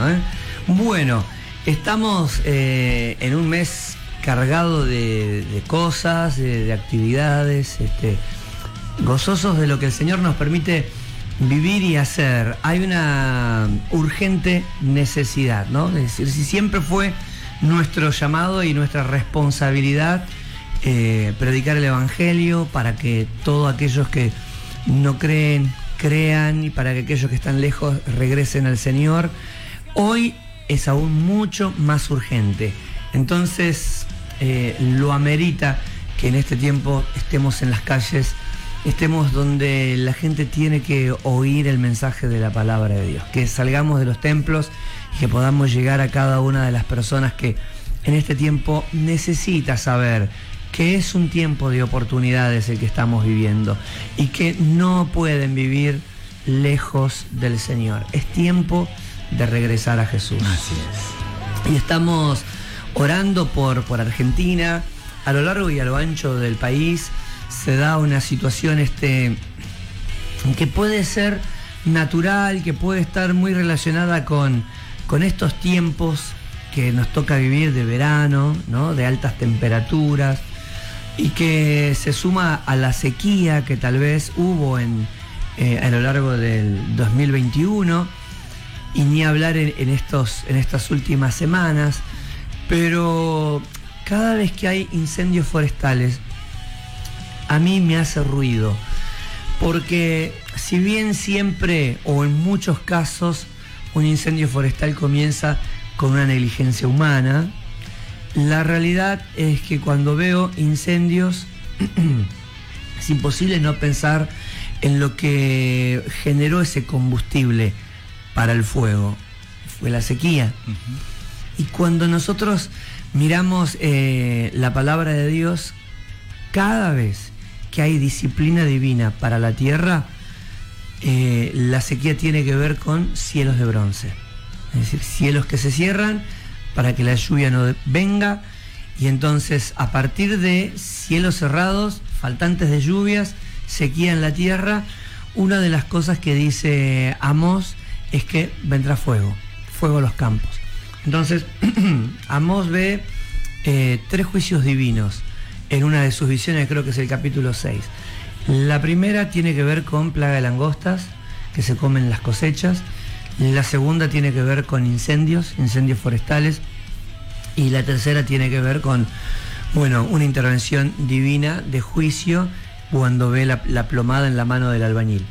bueno. ¿eh? Bueno, estamos eh, en un mes cargado de, cosas, de, actividades, este, gozosos de lo que el Señor nos permite vivir y hacer. Hay una urgente necesidad, ¿no? Es decir, si siempre fue nuestro llamado y nuestra responsabilidad eh, predicar el Evangelio para que todos aquellos que no creen, crean y para que aquellos que están lejos regresen al Señor. Hoy es aún mucho más urgente. Entonces eh, lo amerita que en este tiempo estemos en las calles, estemos donde la gente tiene que oír el mensaje de la palabra de Dios, que salgamos de los templos y que podamos llegar a cada una de las personas que en este tiempo necesita saber que es un tiempo de oportunidades el que estamos viviendo y que no pueden vivir lejos del Señor. Es tiempo de regresar a Jesús. Así es. Y estamos orando por, por Argentina. A lo largo y a lo ancho del país se da una situación este, que puede ser natural, que puede estar muy relacionada con, con estos tiempos que nos toca vivir de verano, ¿no? de altas temperaturas, y que se suma a la sequía que tal vez hubo en, eh, a lo largo del 2021 y ni hablar en, estos, en estas últimas semanas, pero cada vez que hay incendios forestales, a mí me hace ruido, porque si bien siempre o en muchos casos un incendio forestal comienza con una negligencia humana, la realidad es que cuando veo incendios es imposible no pensar en lo que generó ese combustible para el fuego. Fue la sequía. Y cuando nosotros miramos eh, la palabra de Dios, cada vez que hay disciplina divina para la tierra, eh, la sequía tiene que ver con cielos de bronce. Es decir, cielos que se cierran para que la lluvia no venga. Y entonces, a partir de cielos cerrados, faltantes de lluvias, sequía en la tierra, una de las cosas que dice Amos es que vendrá fuego, fuego a los campos. Entonces, Amos ve eh, tres juicios divinos en una de sus visiones, creo que es el capítulo 6. La primera tiene que ver con plaga de langostas, que se comen las cosechas. La segunda tiene que ver con incendios, incendios forestales. Y la tercera tiene que ver con, bueno, una intervención divina de juicio cuando ve la plomada en la mano del albañil.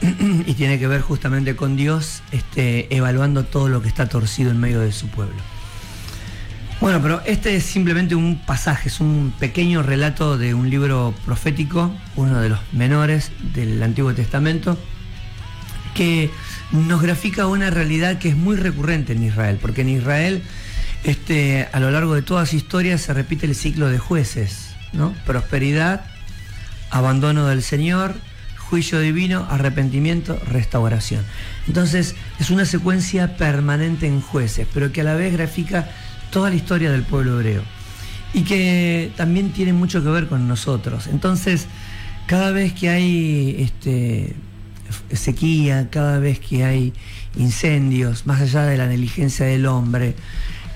y tiene que ver justamente con Dios este, evaluando todo lo que está torcido en medio de su pueblo. Bueno, pero este es simplemente un pasaje, es un pequeño relato de un libro profético, uno de los menores del Antiguo Testamento, que nos grafica una realidad que es muy recurrente en Israel, porque en Israel este, a lo largo de toda su historia se repite el ciclo de jueces, ¿no? Prosperidad, abandono del Señor, juicio divino, arrepentimiento, restauración. Entonces es una secuencia permanente en jueces, pero que a la vez grafica toda la historia del pueblo hebreo y que también tiene mucho que ver con nosotros. Entonces, cada vez que hay este, sequía, cada vez que hay incendios, más allá de la negligencia del hombre,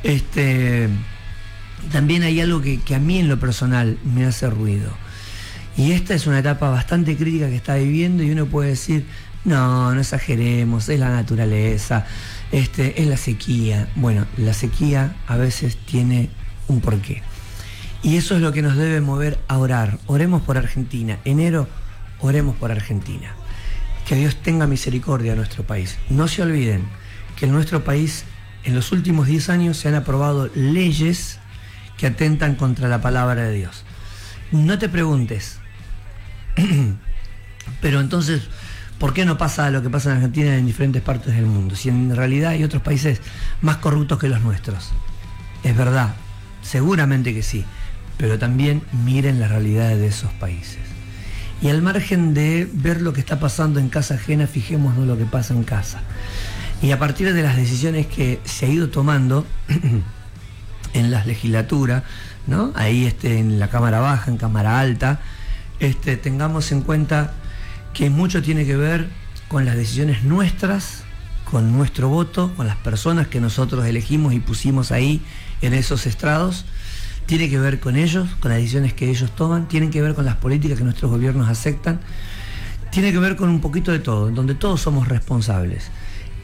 este, también hay algo que, que a mí en lo personal me hace ruido y esta es una etapa bastante crítica que está viviendo y uno puede decir, no, no exageremos, es la naturaleza, este, es la sequía. Bueno, la sequía a veces tiene un porqué. Y eso es lo que nos debe mover a orar. Oremos por Argentina. Enero, oremos por Argentina. Que Dios tenga misericordia a nuestro país. No se olviden que en nuestro país en los últimos 10 años se han aprobado leyes que atentan contra la palabra de Dios. No te preguntes, pero entonces, ¿por qué no pasa lo que pasa en Argentina en diferentes partes del mundo? Si en realidad hay otros países más corruptos que los nuestros. Es verdad, seguramente que sí, pero también miren la realidad de esos países. Y al margen de ver lo que está pasando en casa ajena, fijémonos lo que pasa en casa. Y a partir de las decisiones que se ha ido tomando en las legislaturas, ¿no? ahí este, en la Cámara Baja, en Cámara Alta, este, tengamos en cuenta que mucho tiene que ver con las decisiones nuestras con nuestro voto, con las personas que nosotros elegimos y pusimos ahí en esos estrados, tiene que ver con ellos, con las decisiones que ellos toman, tiene que ver con las políticas que nuestros gobiernos aceptan, tiene que ver con un poquito de todo, donde todos somos responsables.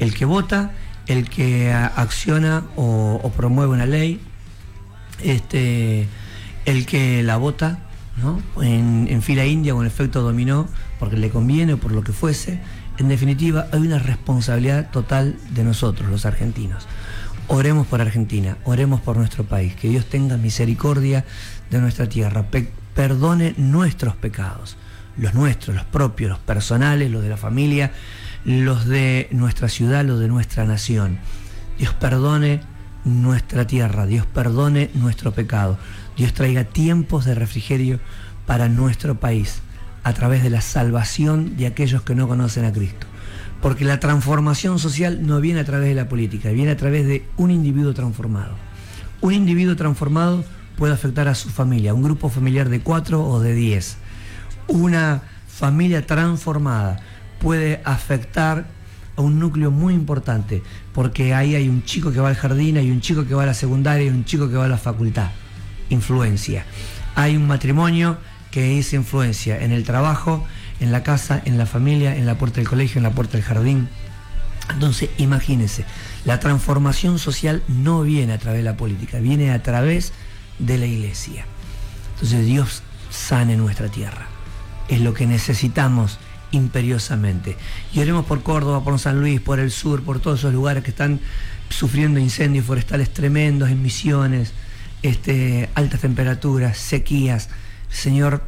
El que vota, el que acciona o, promueve una ley, este, el que la vota, en, en fila india en efecto dominó, porque le conviene o por lo que fuese. En definitiva, hay una responsabilidad total de nosotros, los argentinos. Oremos por Argentina, oremos por nuestro país, que Dios tenga misericordia de nuestra tierra, perdone nuestros pecados, los nuestros, los propios, los personales, los de la familia, los de nuestra ciudad, los de nuestra nación. Dios perdone nuestra tierra, Dios perdone nuestro pecado, Dios traiga tiempos de refrigerio para nuestro país a través de la salvación de aquellos que no conocen a Cristo. Porque la transformación social no viene a través de la política, viene a través de un individuo transformado. Un individuo transformado puede afectar a su familia, un grupo familiar de cuatro o de diez. Una familia transformada puede afectar a un núcleo muy importante, porque ahí hay un chico que va al jardín, hay un chico que va a la secundaria, y un chico que va a la facultad. Influencia. Hay un matrimonio que es influencia en el trabajo, en la casa, en la familia, en la puerta del colegio, en la puerta del jardín. Entonces, imagínense, la transformación social no viene a través de la política, viene a través de la iglesia. Entonces, Dios sane nuestra tierra. Es lo que necesitamos imperiosamente. Y por Córdoba, por San Luis, por el sur, por todos esos lugares que están sufriendo incendios forestales tremendos, emisiones, este, altas temperaturas, sequías. Señor,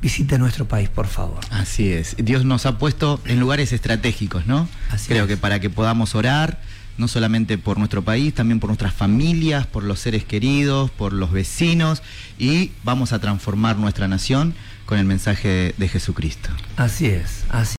visite nuestro país, por favor. Así es. Dios nos ha puesto en lugares estratégicos, ¿no? Creo que para que podamos orar, no solamente por nuestro país, también por nuestras familias, por los seres queridos, por los vecinos, y vamos a transformar nuestra nación con el mensaje de Jesucristo. Así es, así